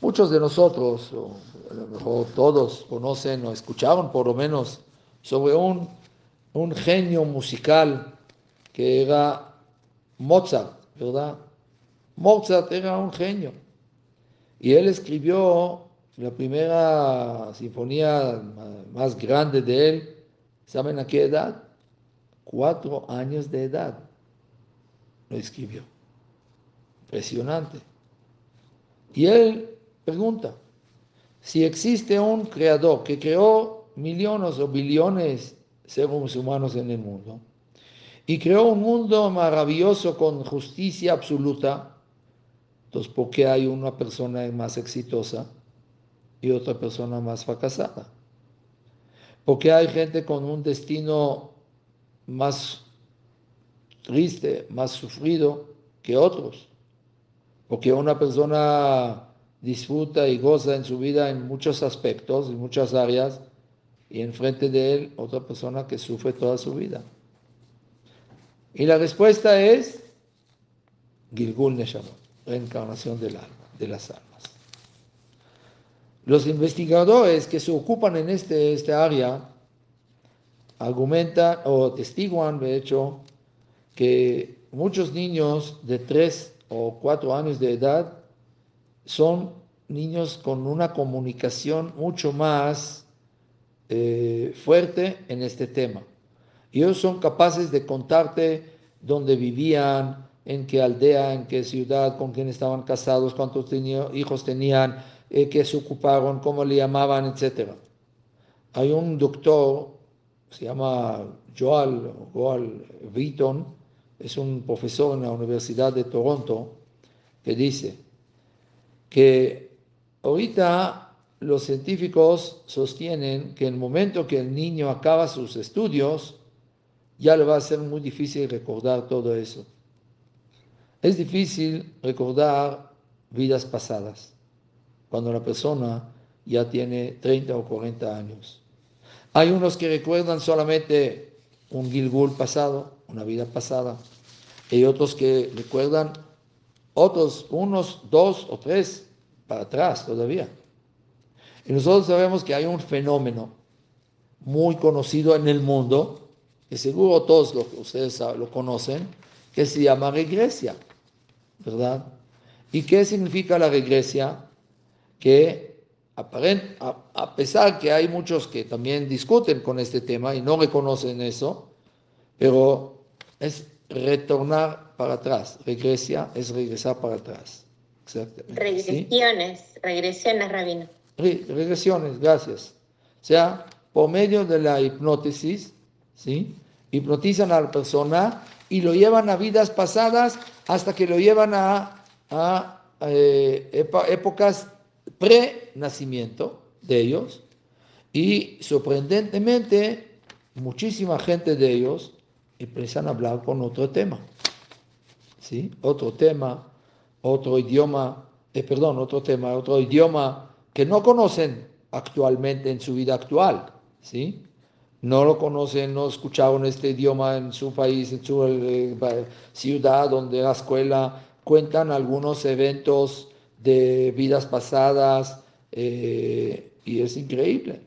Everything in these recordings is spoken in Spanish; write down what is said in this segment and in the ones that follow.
Muchos de nosotros, o a lo mejor todos, conocen o escucharon por lo menos sobre un, un genio musical que era Mozart, ¿verdad? Mozart era un genio. Y él escribió la primera sinfonía más grande de él, ¿saben a qué edad? Cuatro años de edad lo escribió. Impresionante. Y él pregunta, si existe un creador que creó millones o billones de seres humanos en el mundo y creó un mundo maravilloso con justicia absoluta, entonces ¿por qué hay una persona más exitosa y otra persona más fracasada? ¿Por qué hay gente con un destino más triste, más sufrido que otros? Porque una persona disfruta y goza en su vida en muchos aspectos, en muchas áreas, y enfrente de él otra persona que sufre toda su vida. Y la respuesta es Gilgul Neshamot, reencarnación del alma, de las almas. Los investigadores que se ocupan en este, esta área argumentan o testiguan, de hecho, que muchos niños de 3 o 4 años de edad son niños con una comunicación mucho más eh, fuerte en este tema. Ellos son capaces de contarte dónde vivían, en qué aldea, en qué ciudad, con quién estaban casados, cuántos hijos tenían, eh, qué se ocuparon, cómo le llamaban, etc. Hay un doctor, se llama Joel, Joel Vitton, es un profesor en la Universidad de Toronto, que dice que ahorita los científicos sostienen que en el momento que el niño acaba sus estudios, ya le va a ser muy difícil recordar todo eso. Es difícil recordar vidas pasadas cuando la persona ya tiene 30 o 40 años. Hay unos que recuerdan solamente un Gilgul pasado, una vida pasada. Hay otros que recuerdan otros, unos, dos o tres para atrás todavía. Y nosotros sabemos que hay un fenómeno muy conocido en el mundo, que seguro todos ustedes lo conocen, que se llama regresia, ¿verdad? ¿Y qué significa la regresia? Que a pesar que hay muchos que también discuten con este tema y no reconocen eso, pero es retornar para atrás. Regresia es regresar para atrás. Regresiones, regresiones, rabino. regresiones, gracias. O sea, por medio de la hipnótesis, ¿sí? Hipnotizan a la persona y lo llevan a vidas pasadas hasta que lo llevan a, a eh, épocas pre-nacimiento de ellos. Y sorprendentemente, muchísima gente de ellos empiezan a hablar con otro tema. ¿Sí? Otro tema, otro idioma, eh, perdón, otro tema, otro idioma que no conocen actualmente en su vida actual. ¿Sí? No lo conocen, no escucharon este idioma en su país, en su eh, ciudad, donde la escuela cuentan algunos eventos de vidas pasadas eh, y es increíble.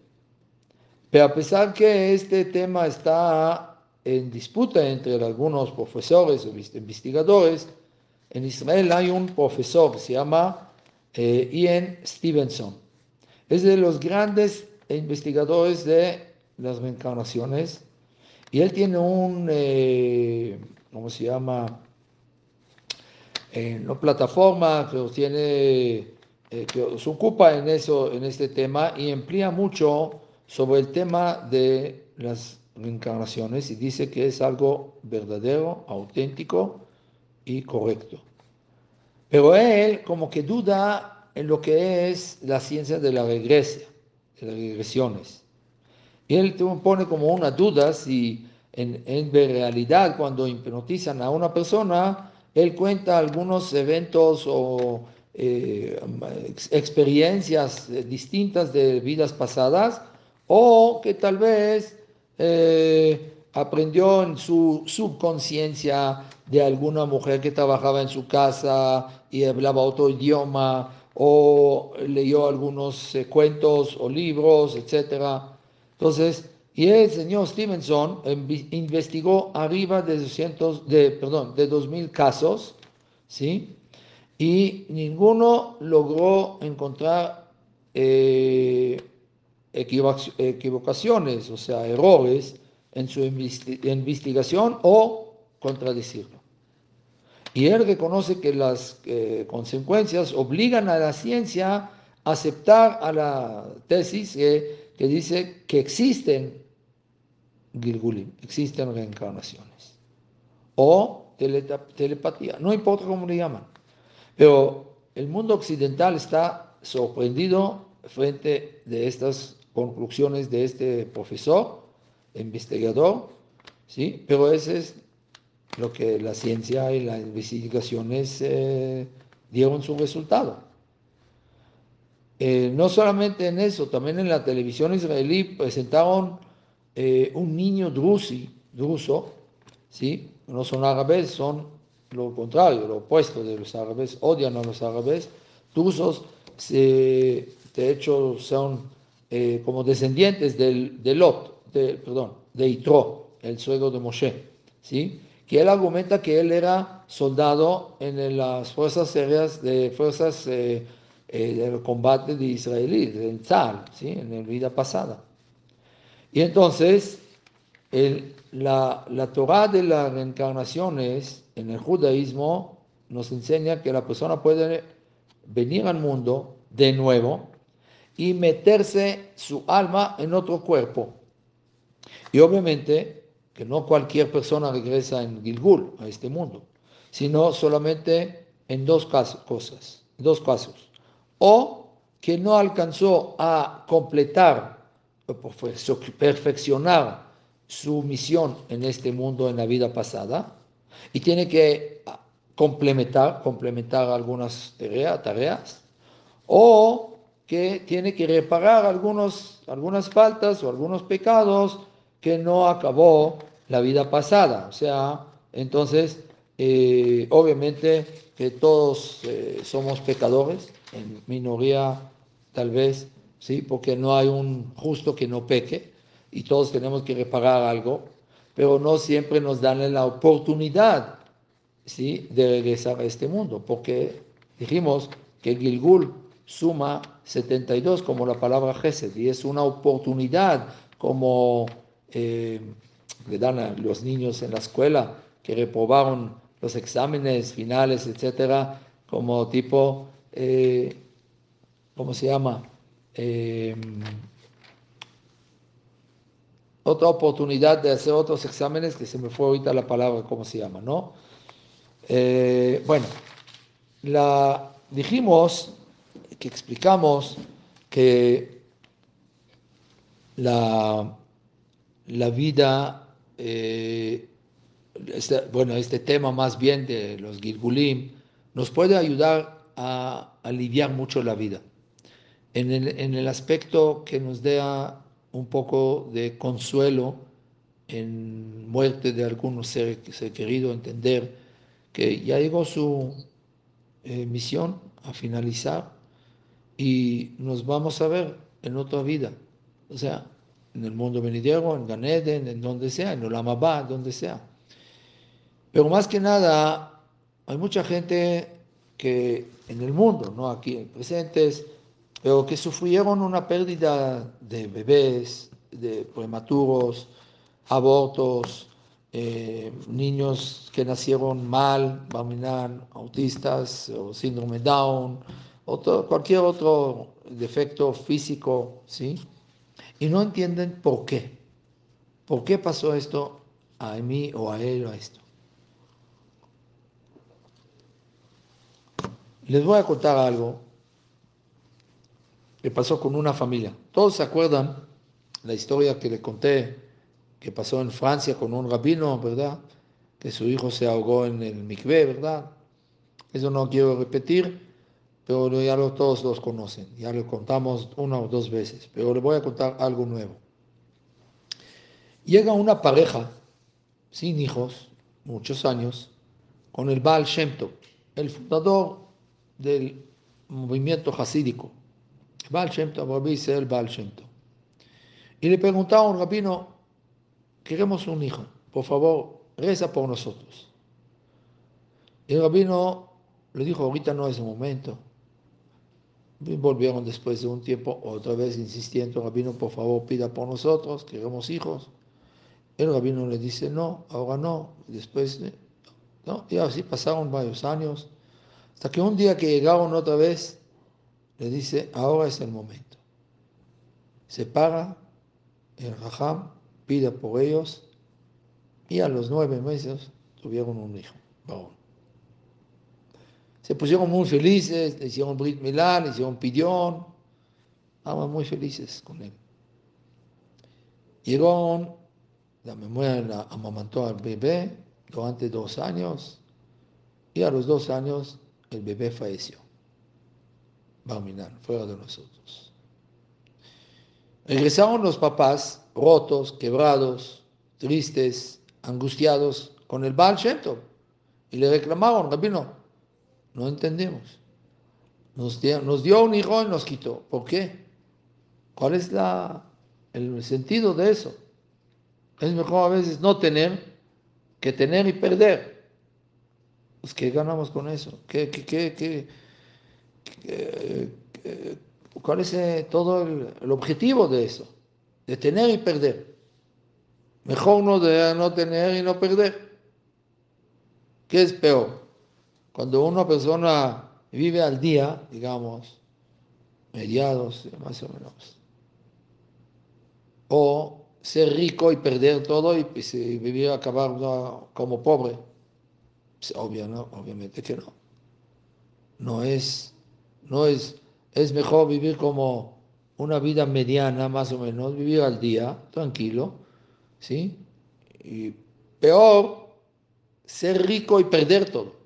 Pero a pesar que este tema está en disputa entre algunos profesores o investigadores. En Israel hay un profesor que se llama eh, Ian Stevenson. Es de los grandes investigadores de las reencarnaciones y él tiene un, eh, ¿cómo se llama? Eh, no plataforma, pero tiene, que se ocupa en, eso, en este tema y emplea mucho sobre el tema de las reencarnaciones y dice que es algo verdadero, auténtico y correcto. Pero él como que duda en lo que es la ciencia de la regresia, de las regresiones. Y él pone como una duda si en, realidad cuando hipnotizan a una persona, él cuenta algunos eventos o eh, experiencias distintas de vidas pasadas o que tal vez eh, aprendió en su subconsciencia de alguna mujer que trabajaba en su casa y hablaba otro idioma o leyó algunos eh, cuentos o libros, etc. Entonces, y el señor Stevenson investigó arriba de 200, de, perdón, de 2000 casos, ¿sí? Y ninguno logró encontrar eh, equivocaciones, o sea, errores en su investigación o contradecirlo. Y él reconoce que las eh, consecuencias obligan a la ciencia a aceptar a la tesis que, que dice que existen Gilgulim, existen reencarnaciones. O telepatía, no importa cómo le llaman. Pero el mundo occidental está sorprendido frente de estas conclusiones de este profesor, investigador, ¿sí? Pero ese es lo que la ciencia y las investigaciones eh, dieron su resultado. Eh, no solamente en eso, también en la televisión israelí presentaron eh, un niño drusi, druso, ¿sí? no son árabes, son lo contrario, lo opuesto de los árabes, odian a los árabes, drusos, de hecho son como descendientes del, de Lot, de, perdón, de Itro, el suegro de Moshe, ¿sí? que él argumenta que él era soldado en las fuerzas aéreas de fuerzas eh, eh, del combate de israelí, del Tzal, ¿sí? en la vida pasada. Y entonces, la, la Torah de las reencarnaciones en el judaísmo nos enseña que la persona puede venir al mundo de nuevo y meterse su alma en otro cuerpo. Y obviamente que no cualquier persona regresa en Gilgul a este mundo, sino solamente en dos casos, cosas, dos casos. O que no alcanzó a completar, perfeccionar su misión en este mundo en la vida pasada y tiene que complementar, complementar algunas tareas, o que tiene que reparar algunos, algunas faltas o algunos pecados que no acabó la vida pasada. O sea, entonces, eh, obviamente que todos eh, somos pecadores, en minoría tal vez, ¿sí? porque no hay un justo que no peque y todos tenemos que reparar algo, pero no siempre nos dan la oportunidad ¿sí? de regresar a este mundo, porque dijimos que Gilgul suma 72 como la palabra Gesed y es una oportunidad como eh, le dan a los niños en la escuela que reprobaron los exámenes finales, etcétera, como tipo, eh, ¿cómo se llama? Eh, otra oportunidad de hacer otros exámenes, que se me fue ahorita la palabra, ¿cómo se llama? ¿No? bueno, la, dijimos que explicamos que la la vida, eh, este, bueno, este tema más bien de los Gilgulim, nos puede ayudar a aliviar mucho la vida. En el, aspecto que nos dé un poco de consuelo en muerte de algún ser, querido, entender que ya llegó su eh, misión a finalizar y nos vamos a ver en otra vida. O sea, en el mundo venidero, en Ganeden, en donde sea, en Olamabá, donde sea. Pero más que nada, hay mucha gente que en el mundo, no aquí presentes, pero que sufrieron una pérdida de bebés, de prematuros, abortos, eh, niños que nacieron mal, autistas o síndrome Down, o cualquier otro defecto físico, ¿sí? y no entienden por qué. ¿Por qué pasó esto a mí o a él o a esto? Les voy a contar algo que pasó con una familia. Todos se acuerdan la historia que le conté que pasó en Francia con un rabino, ¿verdad? Que su hijo se ahogó en el mikvé, ¿verdad? Eso no quiero repetir, pero ya todos los conocen, ya lo contamos una o dos veces, pero le voy a contar algo nuevo. Llega una pareja sin hijos, muchos años, con el Baal Shem el fundador del movimiento hasídico. Baal Shem Tov, Israel Baal Shem Tov. Y le preguntaba a un rabino, queremos un hijo, por favor, reza por nosotros. El rabino le dijo, ahorita no es el momento. Volvieron después de un tiempo, otra vez insistiendo, rabino, por favor, pida por nosotros, queremos hijos. El rabino le dice, no, ahora no. Después, no, y así pasaron varios años, hasta que un día que llegaron otra vez, le dice, ahora es el momento. Se para el Raham, pide por ellos, y a los nueve meses tuvieron un hijo, Se pusieron muy felices, le hicieron Brit Milá, le hicieron Pidión, estaban muy felices con él. Llegaron, la memoria amamantó al bebé durante dos años, y a los dos años el bebé falleció. Barminan, fuera de nosotros. Regresaron los papás rotos, quebrados, tristes, angustiados con el Baal Shem y le reclamaron, Rabino, no entendemos. Nos dio, nos dio un hijo y nos quitó. ¿Por qué? ¿Cuál es la, el sentido de eso? Es mejor a veces no tener que tener y perder. Pues, ¿Qué ganamos con eso? ¿Qué, qué, qué, qué ¿Cuál es eh, todo el, objetivo de eso? De tener y perder. Mejor no de no tener y no perder. ¿Qué es peor? Cuando una persona vive al día, digamos, mediados, más o menos, o ser rico y perder todo y pues, vivir, acabar como pobre. Pues, obviamente que no. No es, no es es mejor vivir como una vida mediana, más o menos, vivir al día, tranquilo, ¿sí? Y peor, ser rico y perder todo.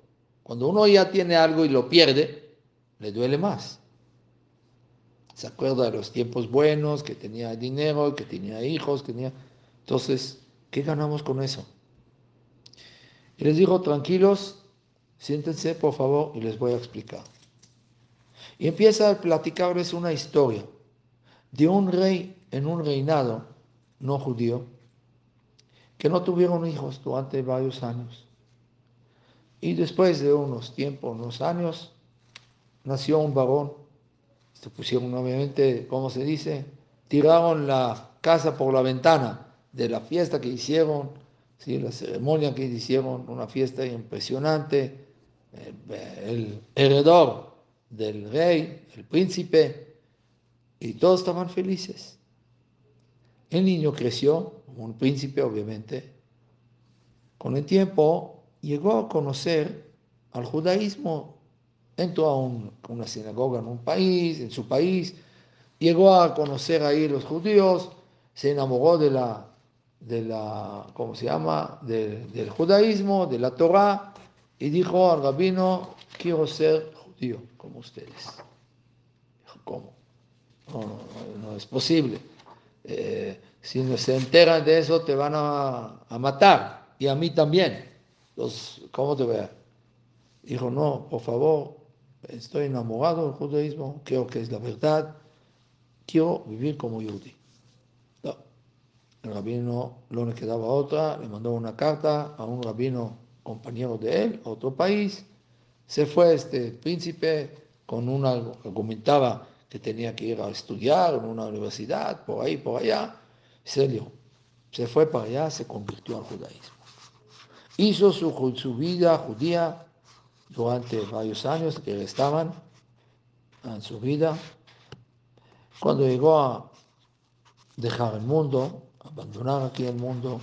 Cuando uno ya tiene algo y lo pierde, le duele más. Se acuerda de los tiempos buenos, que tenía dinero, que tenía hijos, que tenía... Entonces, ¿qué ganamos con eso? Y les digo, tranquilos, siéntense por favor y les voy a explicar. Y empieza a platicarles una historia de un rey en un reinado no judío que no tuvieron hijos durante varios años. Y después de unos tiempos, unos años, nació un varón. Se pusieron obviamente, ¿cómo se dice? Tiraron la casa por la ventana de la fiesta que hicieron, ¿sí? la ceremonia que hicieron, una fiesta impresionante. El heredor del rey, el príncipe, y todos estaban felices. El niño creció, como un príncipe obviamente. Con el tiempo llegó a conocer al judaísmo, entró a una sinagoga en un país, en su país, llegó a conocer ahí los judíos, se enamoró de la, de la ¿cómo se llama?, del judaísmo, de la Torah, y dijo al rabino, quiero ser como ustedes. ¿cómo? No, es posible. Eh, si no se enteran de eso, te van a, matar. Y a mí también. Entonces, ¿cómo te voy Dijo, no, por favor, estoy enamorado del judaísmo, creo que es la verdad, quiero vivir como yudí. No. El rabino no le quedaba otra, le mandó una carta a un rabino compañero de él, a otro país, se fue este príncipe con una, argumentaba que tenía que ir a estudiar en una universidad, por ahí, por allá, se Se fue para allá, se convirtió al judaísmo. Hizo su, vida judía durante varios años que estaban en su vida. Cuando llegó a dejar el mundo, abandonar aquí el mundo,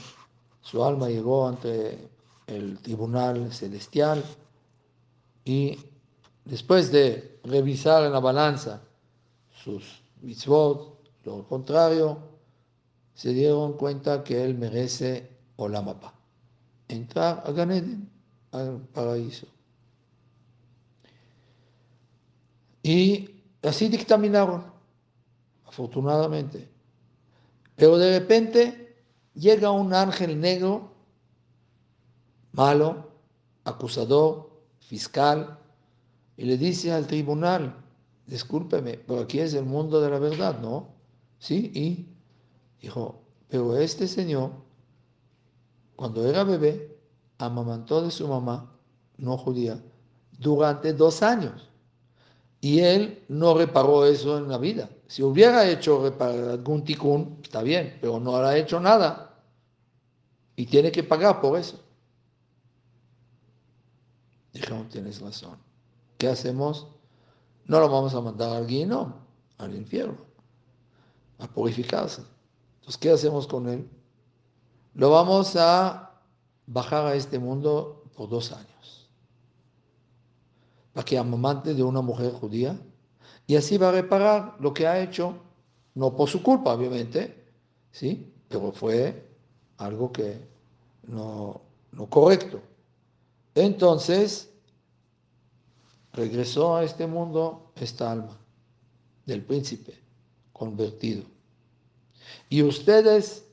su alma llegó ante el tribunal celestial y después de revisar en la balanza sus mitzvot, lo contrario, se dieron cuenta que él merece Olamapa, entrar a Ganeden, al paraíso. Y así dictaminaron, afortunadamente. Pero de repente llega un ángel negro, malo, acusador, fiscal y le dice al tribunal, discúlpeme, pero aquí es el mundo de la verdad, ¿no? Sí, y dijo, pero este señor, cuando era bebé, amamantó de su mamá, no judía, durante dos años. Y él no reparó eso en la vida. Si hubiera hecho algún ticún, está bien, pero no ha hecho nada. Y tiene que pagar por eso. Dijeron, tienes razón. ¿Qué hacemos? No lo vamos a mandar al guino, al infierno, a purificarse. Entonces, ¿qué hacemos con él? Lo vamos a bajar a este mundo por dos años. Para que amamante de una mujer judía. Y así va a reparar lo que ha hecho, no por su culpa, obviamente, ¿sí? Pero fue algo que no, no correcto. Entonces, regresó a este mundo esta alma del príncipe convertido. Y ustedes,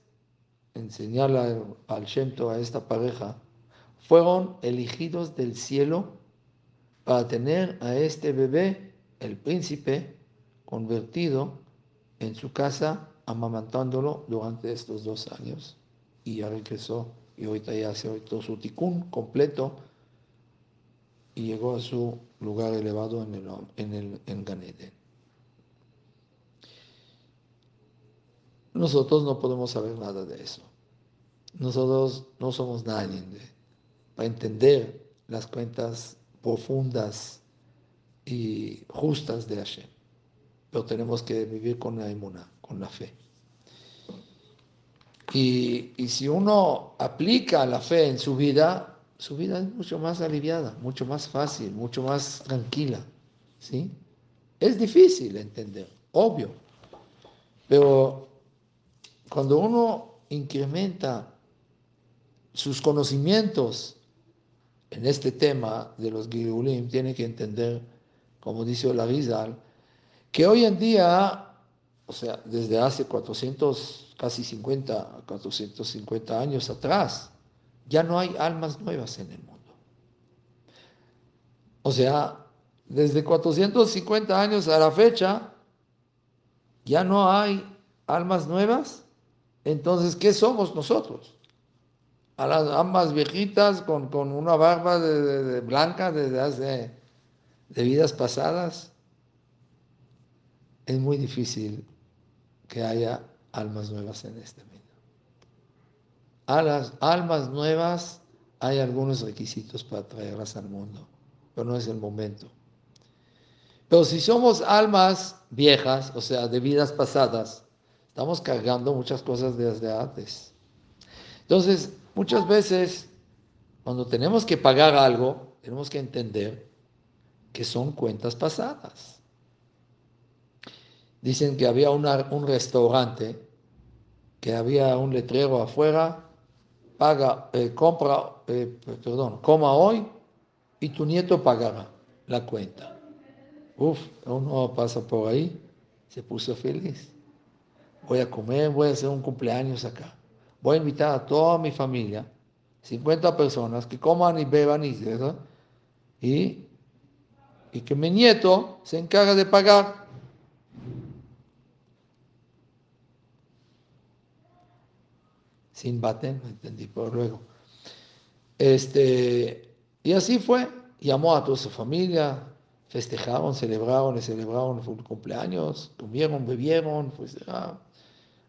enseñarle al Shemto a esta pareja, fueron elegidos del cielo para tener a este bebé, el príncipe, convertido en su casa, amamantándolo durante estos dos años. Y ya regresó, y ahorita ya se todo su ticún completo y llegó a su lugar elevado en el, en el Ganeden. Nosotros no podemos saber nada de eso. Nosotros no somos nadie para entender las cuentas profundas y justas de Hashem. Pero tenemos que vivir con la inmuna, con la fe. Y, y si uno aplica la fe en su vida, su vida es mucho más aliviada, mucho más fácil, mucho más tranquila. ¿sí? Es difícil entender, obvio, pero cuando uno incrementa sus conocimientos en este tema de los Girulim, tiene que entender, como dice Rizal, que hoy en día, o sea, desde hace 400, casi 50, 450 años atrás, ya no hay almas nuevas en el mundo. O sea, desde 450 años a la fecha, ya no hay almas nuevas. Entonces, ¿qué somos nosotros? A las almas viejitas con, una barba de, blanca desde hace de vidas pasadas. Es muy difícil que haya almas nuevas en este mundo a las almas nuevas hay algunos requisitos para traerlas al mundo, pero no es el momento. Pero si somos almas viejas, o sea, de vidas pasadas, estamos cargando muchas cosas desde antes. Entonces, muchas veces, cuando tenemos que pagar algo, tenemos que entender que son cuentas pasadas. Dicen que había un restaurante, que había un letrero afuera paga, eh, compra, eh, perdón, coma hoy y tu nieto pagará la cuenta. Uf, uno pasa por ahí, se puso feliz. Voy a comer, voy a hacer un cumpleaños acá. Voy a invitar a toda mi familia, 50 personas, que coman y beban y, y, y que mi nieto se encargue de pagar sin baten, entendí por luego. Este, y así fue, llamó a toda su familia, festejaron, celebraron, le celebraron el cumpleaños, comieron, bebieron, pues, ah,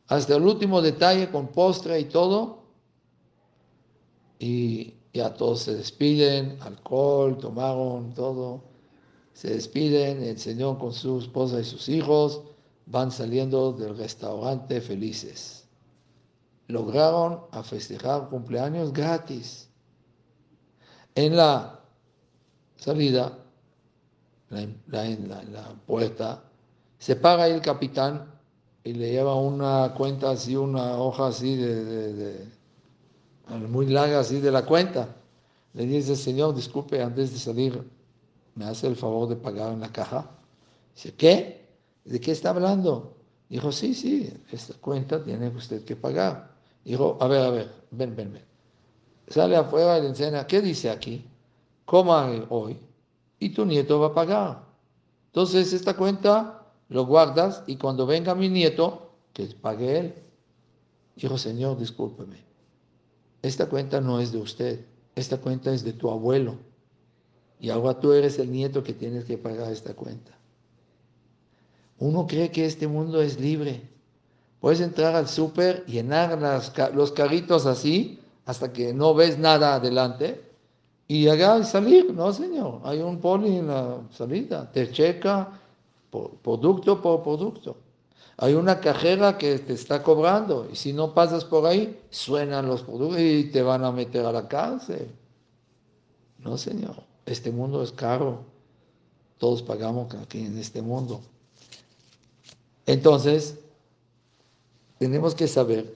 hasta el último detalle con postre y todo. Y ya todos se despiden, alcohol, tomaron todo, se despiden, el Señor con su esposa y sus hijos van saliendo del restaurante felices lograron a festejar cumpleaños gratis. En la salida, en la, puerta, se paga el capitán y le lleva una cuenta así, una hoja así de, muy larga así de la cuenta. Le dice, señor, disculpe, antes de salir, ¿me hace el favor de pagar en la caja? Dice, ¿qué? ¿De qué está hablando? Dijo, sí, sí, esta cuenta tiene usted que pagar. Dijo, a ver, a ver, ven, ven, ven. Sale afuera y le enseña, ¿qué dice aquí? Coma hoy y tu nieto va a pagar. Entonces esta cuenta lo guardas y cuando venga mi nieto, que pague él. Dijo, Señor, discúlpeme. Esta cuenta no es de usted, esta cuenta es de tu abuelo. Y ahora tú eres el nieto que tienes que pagar esta cuenta. Uno cree que este mundo es libre. Puedes entrar al súper, llenar los carritos así, hasta que no ves nada adelante, y llegar y salir. No, señor, hay un poli en la salida. Te checa por, producto por producto. Hay una cajera que te está cobrando y si no pasas por ahí, suenan los productos y te van a meter a la cárcel. No, señor, este mundo es caro. Todos pagamos aquí en este mundo. Entonces, tenemos que saber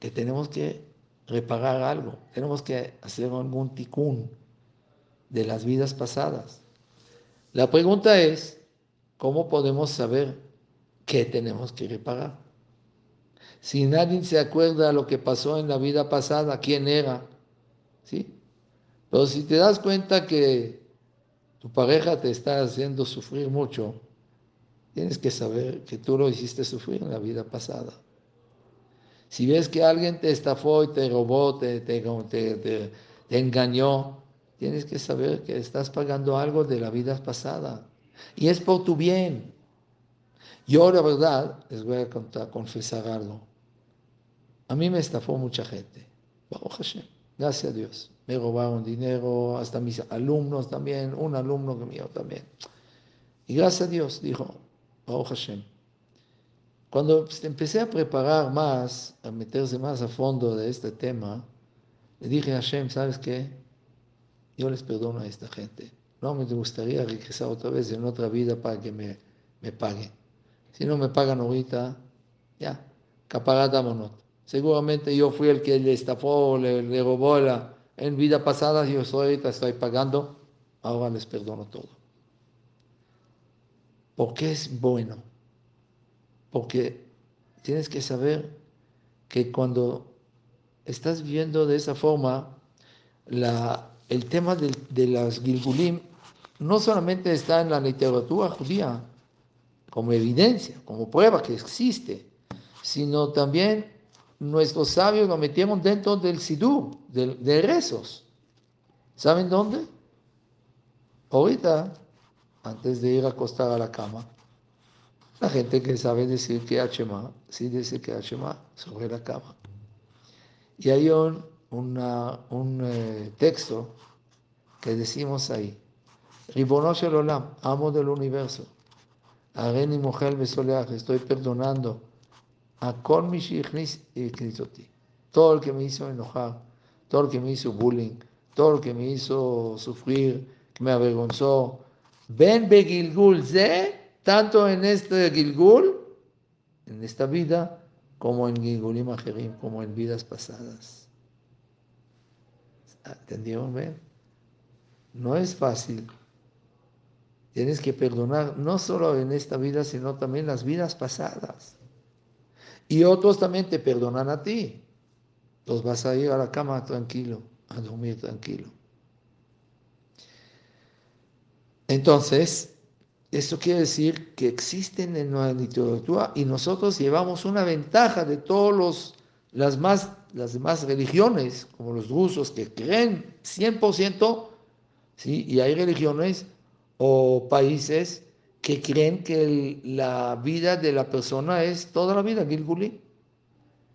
que tenemos que reparar algo, tenemos que hacer algún ticún de las vidas pasadas. La pregunta es, ¿cómo podemos saber qué tenemos que reparar? Si nadie se acuerda de lo que pasó en la vida pasada, quién era, ¿sí? Pero si te das cuenta que tu pareja te está haciendo sufrir mucho, tienes que saber que tú lo hiciste sufrir en la vida pasada. Si ves que alguien te estafó y te robó, te, te, te, engañó, tienes que saber que estás pagando algo de la vida pasada. Y es por tu bien. Yo, la verdad, les voy a contar, confesar algo. A mí me estafó mucha gente. Gracias a Dios. Me robaron dinero, hasta mis alumnos también, un alumno mío también. Y gracias a Dios, dijo, Baruch Hashem. Cuando empecé a preparar más, a meterse más a fondo de este tema, le dije a Hashem, ¿sabes qué? Yo les perdono a esta gente. No me gustaría regresar otra vez en otra vida para que me, me paguen. Si no me pagan ahorita, ya, caparada Seguramente yo fui el que le estafó, le, le robó la, en vida pasada, yo soy, ahorita estoy pagando, ahora les perdono todo. Porque es bueno porque tienes que saber que cuando estás viendo de esa forma, el tema de, de las Gilgulim no solamente está en la literatura judía como evidencia, como prueba que existe, sino también nuestros sabios lo metieron dentro del Sidur, de, rezos. ¿Saben dónde? Ahorita, antes de ir a acostar a la cama, la gente que sabe decir que Hachema, sí dice que Hachema sobre la cama. Y hay un, un eh, texto que decimos ahí. Ribonosh el Olam, amo del universo. Areni mujer soleaje, estoy perdonando a Kol. Todo el que me hizo enojar, todo el que me hizo bullying, todo el que me hizo sufrir, que me avergonzó. Ben Begilgul Ze tanto en este Gilgul, en esta vida, como en Gilgulim Ajerim, como en vidas pasadas. ¿Entendieron? ¿Ven? No es fácil. Tienes que perdonar no solo en esta vida, sino también las vidas pasadas. Y otros también te perdonan a ti. Los vas a ir a la cama tranquilo, a dormir tranquilo. Entonces, esto quiere decir que existen en la literatura y nosotros llevamos una ventaja de todas las, más, las demás religiones, como los rusos, que creen 100%, ¿sí? y hay religiones o países que creen que la vida de la persona es toda la vida, Gilguli,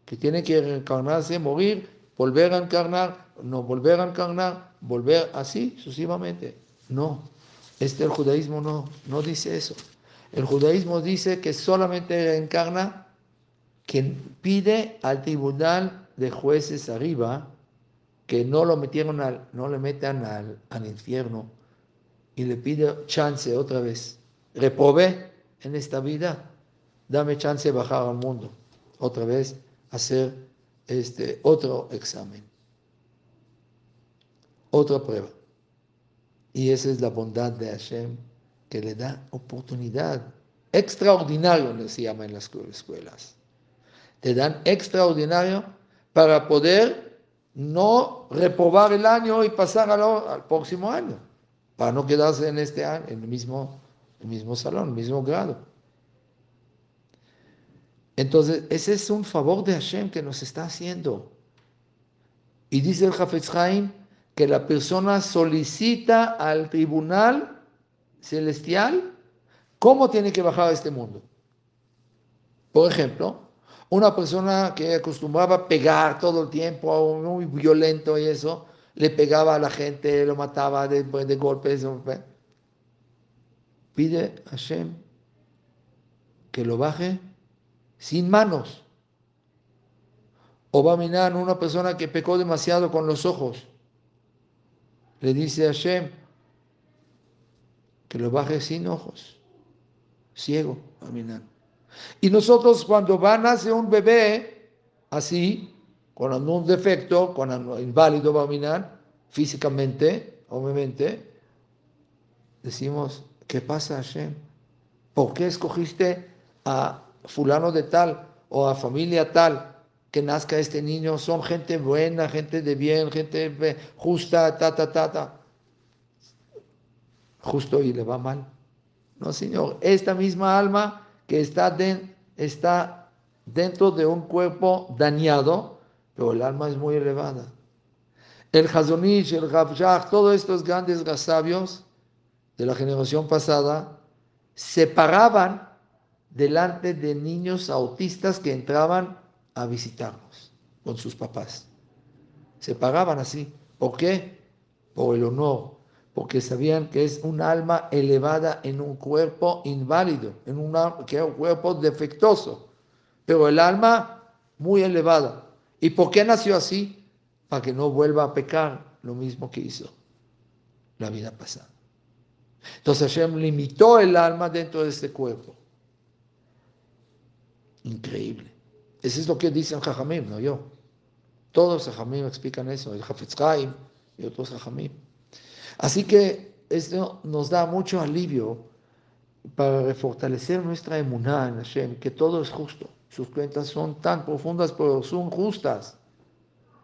que tiene que reencarnarse, morir, volver a encarnar, no volver a encarnar, volver así sucesivamente. No, este el judaísmo no, no dice eso. El judaísmo dice que solamente encarna quien pide al tribunal de jueces arriba que no lo metieron al, no le metan al, al infierno y le pide chance otra vez. Reprobé en esta vida, dame chance de bajar al mundo, otra vez hacer este otro examen, otra prueba. Y esa es la bondad de Hashem, que le da oportunidad. Extraordinario se llama en las escuelas. Te dan extraordinario para poder no reprobar el año y pasar al, próximo año, para no quedarse en este año, en el mismo el mismo salón, el mismo grado. Entonces, ese es un favor de Hashem que nos está haciendo. Y dice el Hafez Haim que la persona solicita al tribunal celestial cómo tiene que bajar a este mundo. Por ejemplo, una persona que acostumbraba a pegar todo el tiempo, muy violento y eso, le pegaba a la gente, lo mataba de, de golpes. Pide a Hashem que lo baje sin manos. O va a mirar una persona que pecó demasiado con los ojos. Le dice a Hashem que lo baje sin ojos, ciego, va a minar. Y nosotros cuando van a nacer un bebé así, con un defecto, con inválido va a físicamente, obviamente, decimos, ¿qué pasa Hashem? ¿Por qué escogiste a fulano de tal o a familia tal que nazca este niño, son gente buena, gente de bien, gente justa, ta, ta, ta. Justo y le va mal. No, Señor, esta misma alma que está dentro de un cuerpo dañado, pero el alma es muy elevada. El Hazonish, el Rabjach, todos estos grandes sabios de la generación pasada se paraban delante de niños autistas que entraban a visitarnos con sus papás. Se pagaban así. ¿Por qué? Por el honor, porque sabían que es un alma elevada en un cuerpo inválido, en un cuerpo defectuoso, pero el alma muy elevada. ¿Y por qué nació así? Para que no vuelva a pecar lo mismo que hizo la vida pasada. Entonces Hashem limitó el alma dentro de este cuerpo. Increíble. Eso es lo que dicen Jajamim, no yo. Todos Jajamim explican eso, el Hafetz y otros Jajamim. Así que esto nos da mucho alivio para refortalecer nuestra emuná en Hashem, que todo es justo. Sus cuentas son tan profundas, pero son justas,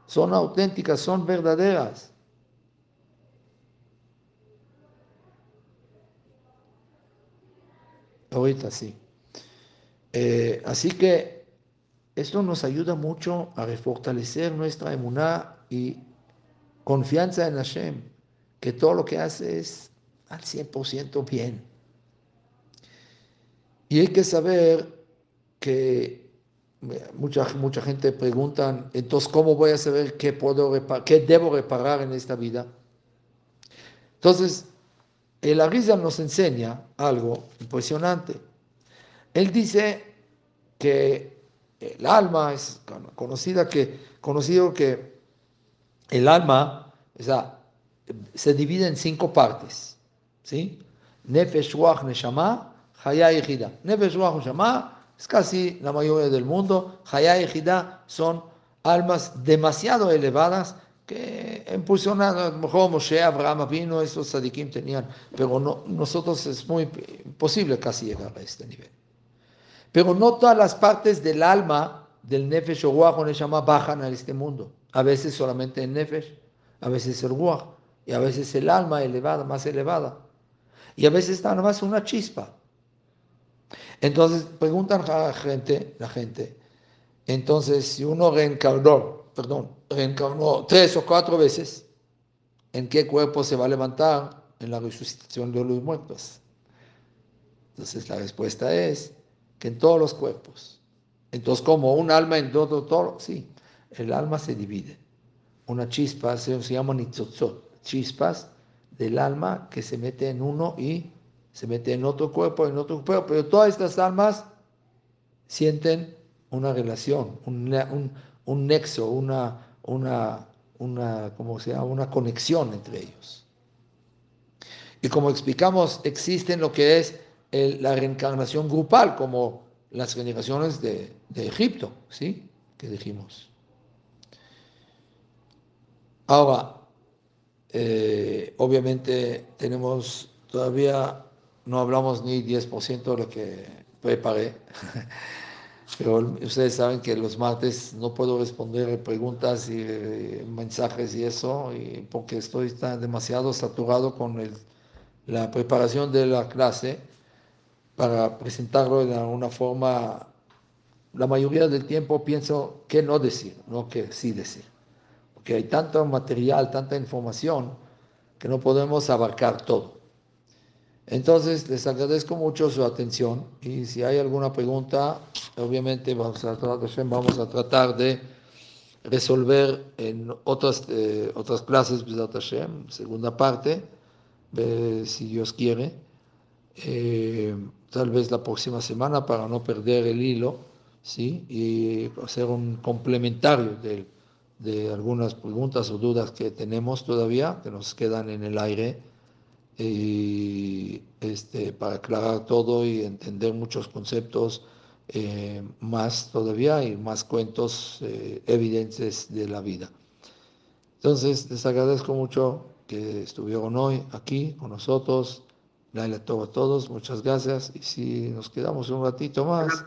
son auténticas, son verdaderas. Ahorita sí. Eh, así que esto nos ayuda mucho a refortalecer nuestra emuná y confianza en Hashem, que todo lo que hace es al 100% bien. Y hay que saber que mucha, mucha gente pregunta, entonces, ¿cómo voy a saber qué, puedo qué debo reparar en esta vida? Entonces, el Arizal nos enseña algo impresionante. Él dice que el alma es conocida que, conocido que el alma se divide en cinco partes. ¿sí? Nefesh, Ruach, Neshama, Haya y Nefesh, Ruach, Neshama es casi la mayoría del mundo. Haya y son almas demasiado elevadas que impulsionan, mejor Moshe, Abraham vino, estos sadikim tenían, pero no, nosotros es muy imposible casi llegar a este nivel. Pero no todas las partes del alma, del Nefesh o Ruach o Neshama, bajan a este mundo. A veces solamente el Nefesh, a veces el Ruach, y a veces el alma elevada, más elevada. Y a veces nada más una chispa. Entonces preguntan a la gente, la gente, entonces si uno reencarnó, perdón, reencarnó tres o cuatro veces, ¿en qué cuerpo se va a levantar? En la resucitación de los muertos. Entonces la respuesta es en todos los cuerpos. Entonces, como un alma en todo, todo, sí, el alma se divide. Una chispa se, llama nitzotzot, chispas del alma que se mete en uno y se mete en otro cuerpo, en otro cuerpo, pero todas estas almas sienten una relación, un, un, nexo, una, una, una, ¿cómo se llama? una conexión entre ellos. Y como explicamos, existen lo que es la reencarnación grupal, como las generaciones de, Egipto, ¿sí? Que dijimos. Ahora, eh, obviamente tenemos, todavía no hablamos ni 10% de lo que preparé, pero ustedes saben que los martes no puedo responder preguntas y eh, mensajes y eso, porque estoy demasiado saturado con la preparación de la clase para presentarlo de alguna forma, la mayoría del tiempo pienso que no decir, no que sí decir. Porque hay tanto material, tanta información, que no podemos abarcar todo. Entonces, les agradezco mucho su atención y si hay alguna pregunta, obviamente vamos a, tratar de resolver en otras, eh, otras clases, segunda parte, si Dios quiere, eh, tal vez la próxima semana para no perder el hilo, ¿sí? y hacer un complementario de, de algunas preguntas o dudas que tenemos todavía, que nos quedan en el aire y este, para aclarar todo y entender muchos conceptos eh, más todavía y más cuentos eh, evidentes de la vida. Entonces, les agradezco mucho que estuvieron hoy aquí con nosotros. Laila a todos, muchas gracias. Y si nos quedamos un ratito más.